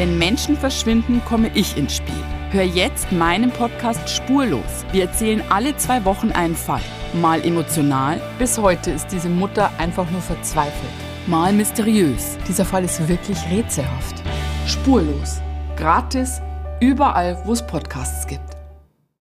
Wenn Menschen verschwinden, komme ich ins Spiel. Hör jetzt meinen Podcast Spurlos. Wir erzählen alle zwei Wochen einen Fall. Mal emotional. Bis heute ist diese Mutter einfach nur verzweifelt. Mal mysteriös. Dieser Fall ist wirklich rätselhaft. Spurlos. Gratis. Überall, wo es Podcasts gibt.